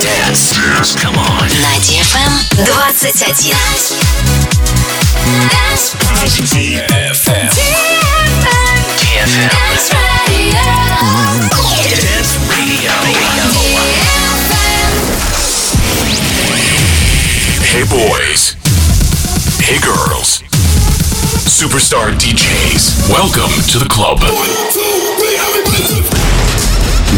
Dance. Dance. Come on. На DFM 21. DFM. DFM. Dance Radio. Dance Radio. Hey boys. Hey girls. Superstar DJs. Welcome to the club.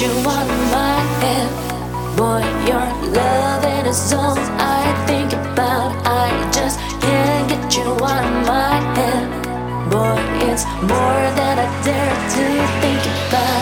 you on my head. Boy, your loving is all I think about. I just can't get you on my head. Boy, it's more than I dare to think about.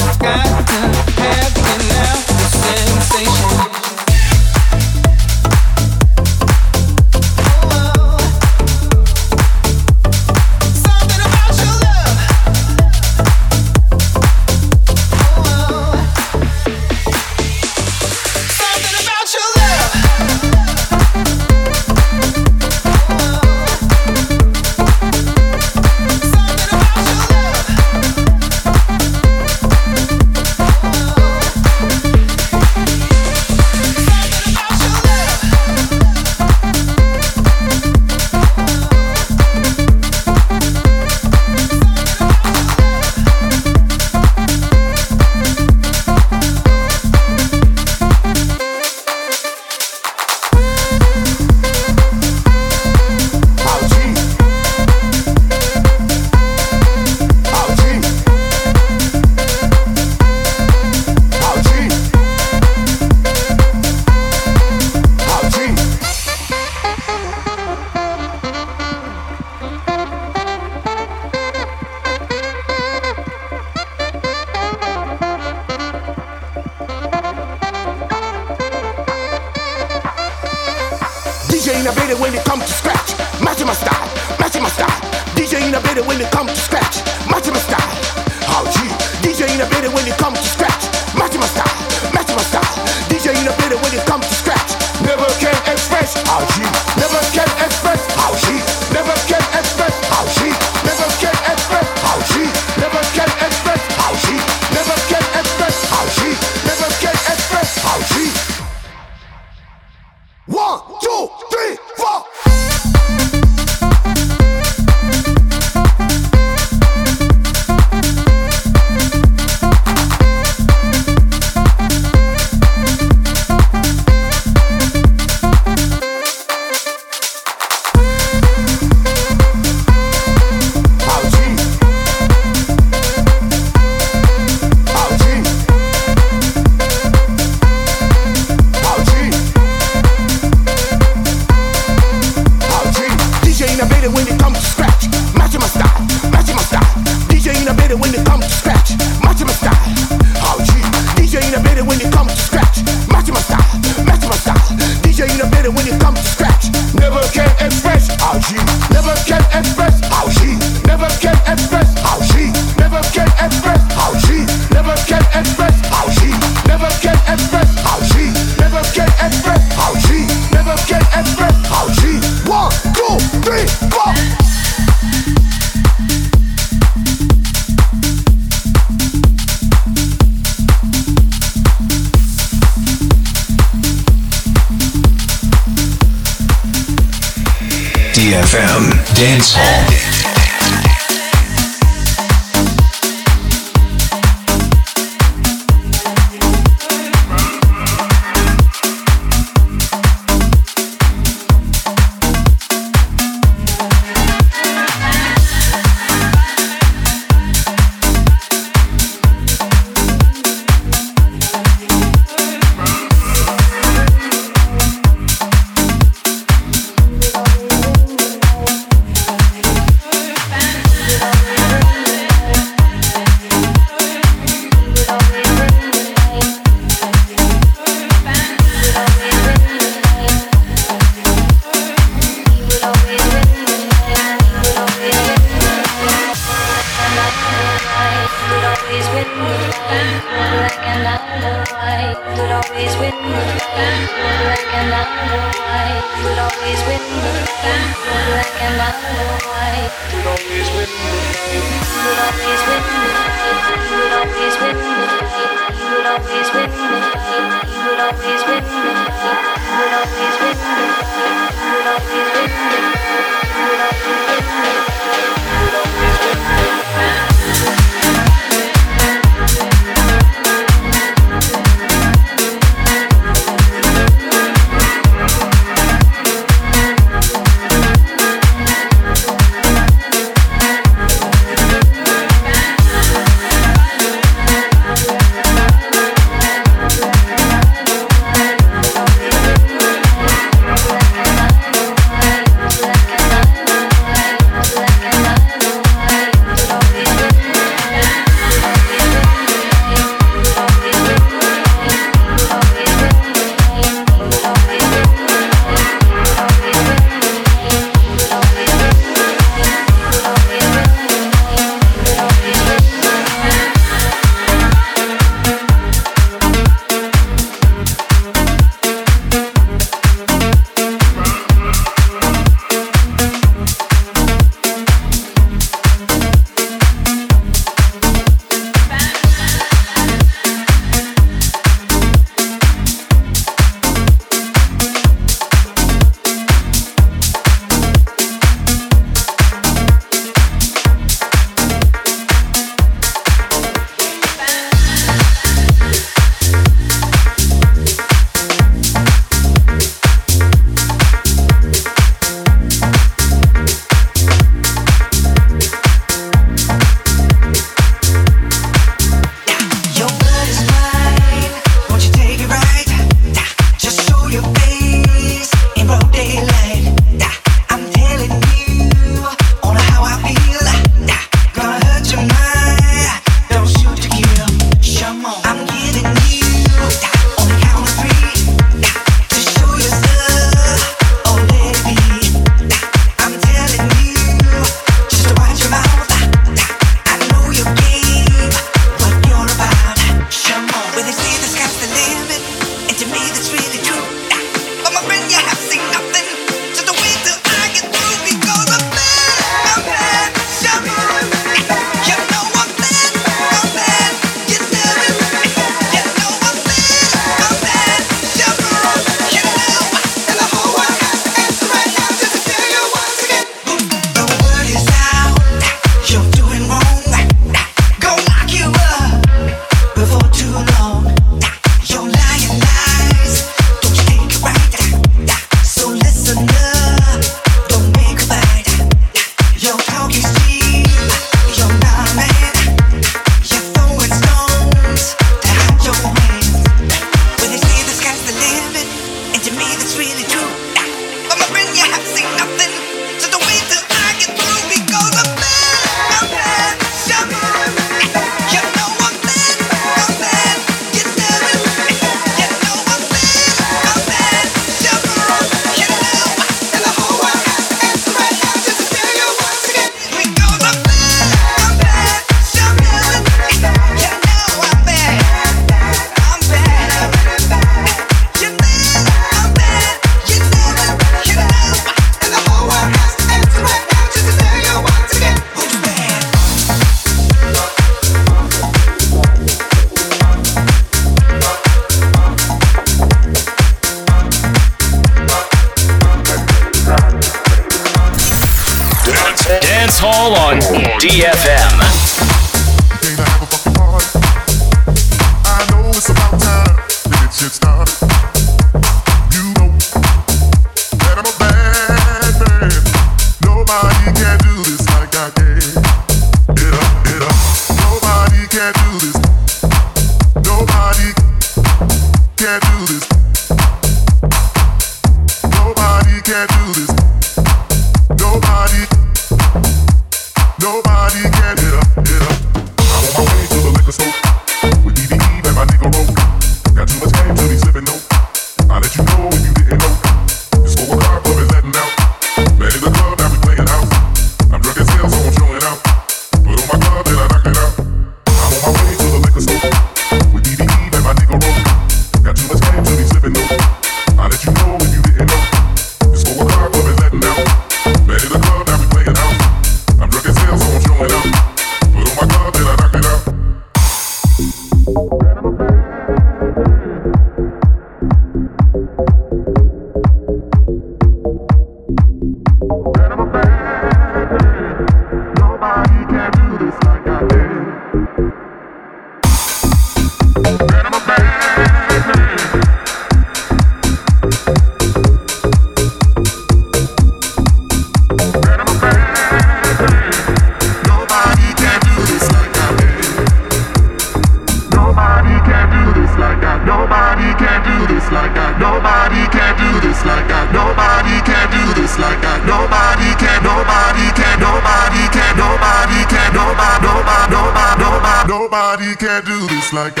The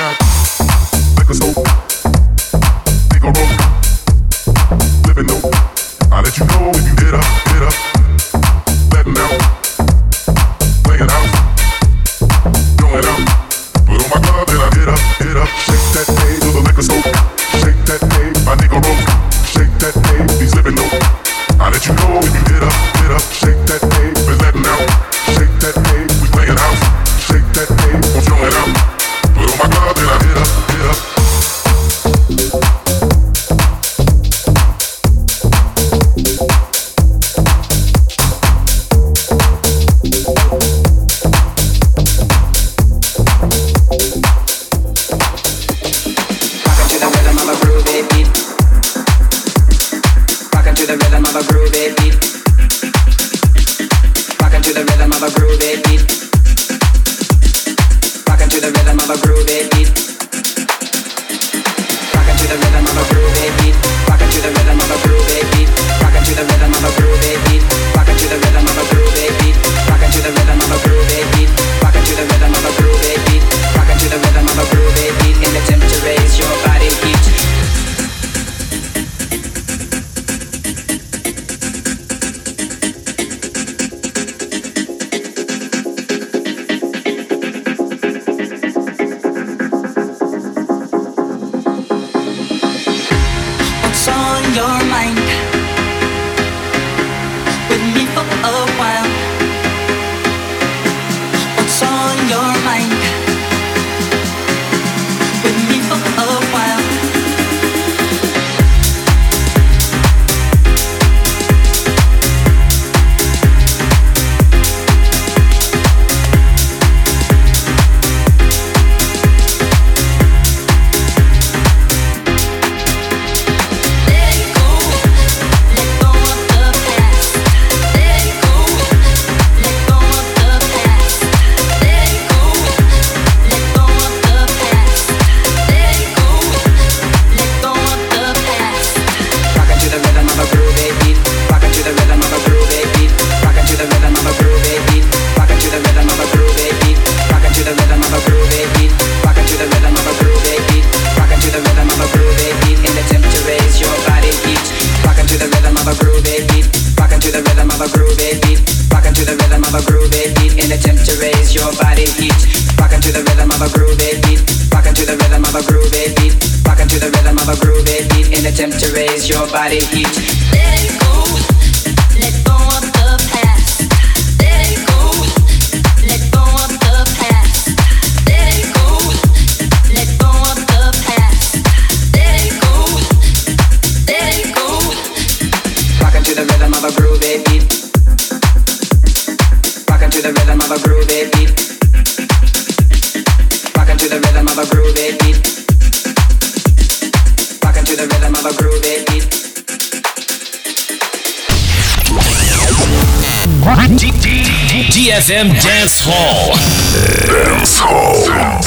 DFM Dance Hall. Dance Hall.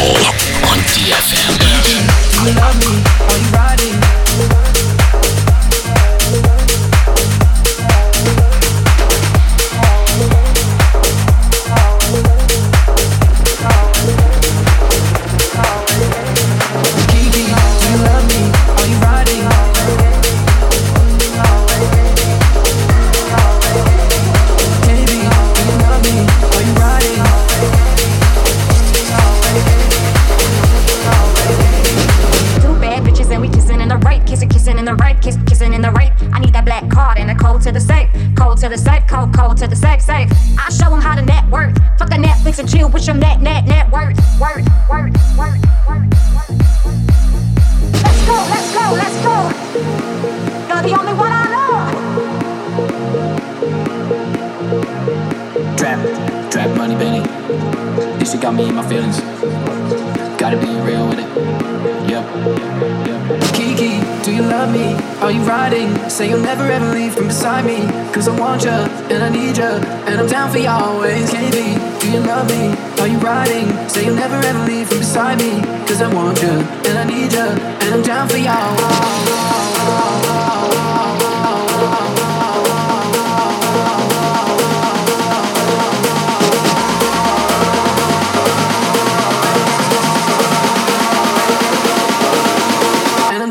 On DFM. and I need you, and I'm down for you always. KB. Do you love me? Are you riding? Say you'll never ever leave from beside me, cause I want you, and I need you, and I'm down for you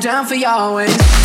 down for you always.